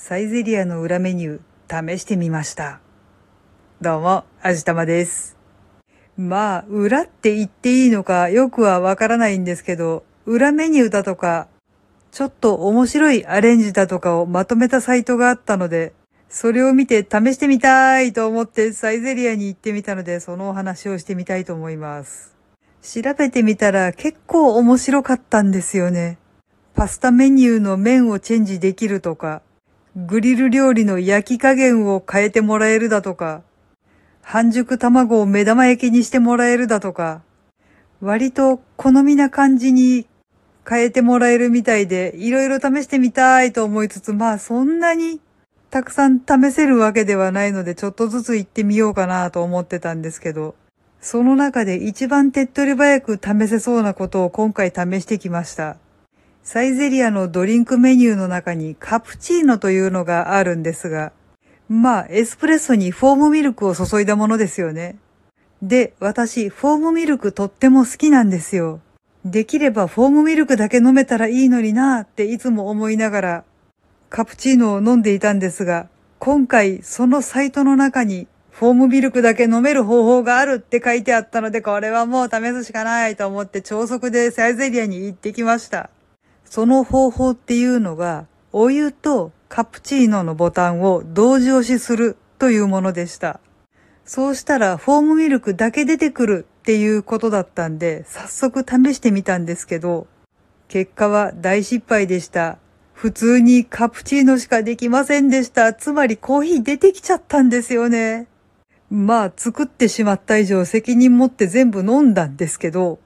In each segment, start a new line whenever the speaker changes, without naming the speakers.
サイゼリアの裏メニュー試してみました。どうも、あじたまです。まあ、裏って言っていいのかよくはわからないんですけど、裏メニューだとか、ちょっと面白いアレンジだとかをまとめたサイトがあったので、それを見て試してみたいと思ってサイゼリアに行ってみたので、そのお話をしてみたいと思います。調べてみたら結構面白かったんですよね。パスタメニューの麺をチェンジできるとか、グリル料理の焼き加減を変えてもらえるだとか、半熟卵を目玉焼きにしてもらえるだとか、割と好みな感じに変えてもらえるみたいで、いろいろ試してみたいと思いつつ、まあそんなにたくさん試せるわけではないので、ちょっとずつ行ってみようかなと思ってたんですけど、その中で一番手っ取り早く試せそうなことを今回試してきました。サイゼリアのドリンクメニューの中にカプチーノというのがあるんですが、まあ、エスプレッソにフォームミルクを注いだものですよね。で、私、フォームミルクとっても好きなんですよ。できればフォームミルクだけ飲めたらいいのになーっていつも思いながら、カプチーノを飲んでいたんですが、今回そのサイトの中にフォームミルクだけ飲める方法があるって書いてあったので、これはもう試すしかないと思って超速でサイゼリアに行ってきました。その方法っていうのが、お湯とカプチーノのボタンを同時押しするというものでした。そうしたらフォームミルクだけ出てくるっていうことだったんで、早速試してみたんですけど、結果は大失敗でした。普通にカプチーノしかできませんでした。つまりコーヒー出てきちゃったんですよね。まあ、作ってしまった以上責任持って全部飲んだんですけど、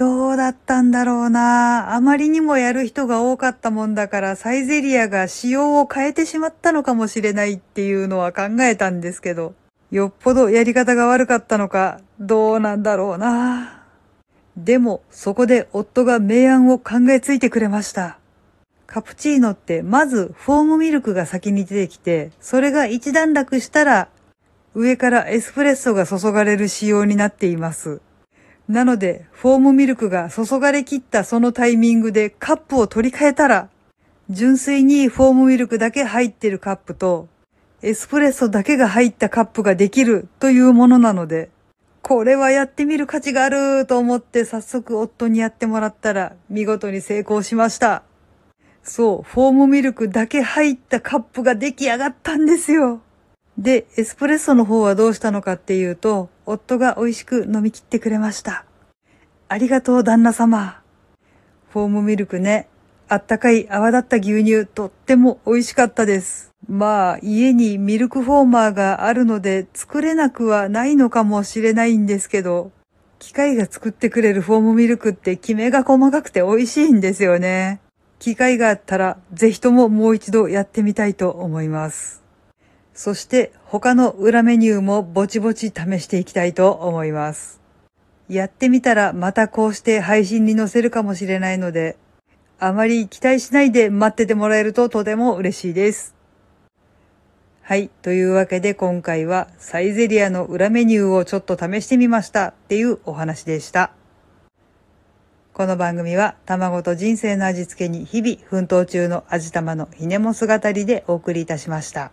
どうだったんだろうなあまりにもやる人が多かったもんだから、サイゼリアが仕様を変えてしまったのかもしれないっていうのは考えたんですけど、よっぽどやり方が悪かったのか、どうなんだろうなでも、そこで夫が明暗を考えついてくれました。カプチーノってまずフォームミルクが先に出てきて、それが一段落したら、上からエスプレッソが注がれる仕様になっています。なので、フォームミルクが注がれきったそのタイミングでカップを取り替えたら、純粋にフォームミルクだけ入ってるカップと、エスプレッソだけが入ったカップができるというものなので、これはやってみる価値があると思って早速夫にやってもらったら見事に成功しました。そう、フォームミルクだけ入ったカップが出来上がったんですよ。で、エスプレッソの方はどうしたのかっていうと、夫が美味しく飲み切ってくれました。ありがとう旦那様。フォームミルクね、あったかい泡立った牛乳、とっても美味しかったです。まあ、家にミルクフォーマーがあるので作れなくはないのかもしれないんですけど、機械が作ってくれるフォームミルクってキメが細かくて美味しいんですよね。機会があったら、ぜひとももう一度やってみたいと思います。そして他の裏メニューもぼちぼち試していきたいと思います。やってみたらまたこうして配信に載せるかもしれないので、あまり期待しないで待っててもらえるととても嬉しいです。はい。というわけで今回はサイゼリアの裏メニューをちょっと試してみましたっていうお話でした。この番組は卵と人生の味付けに日々奮闘中の味玉のひねも姿りでお送りいたしました。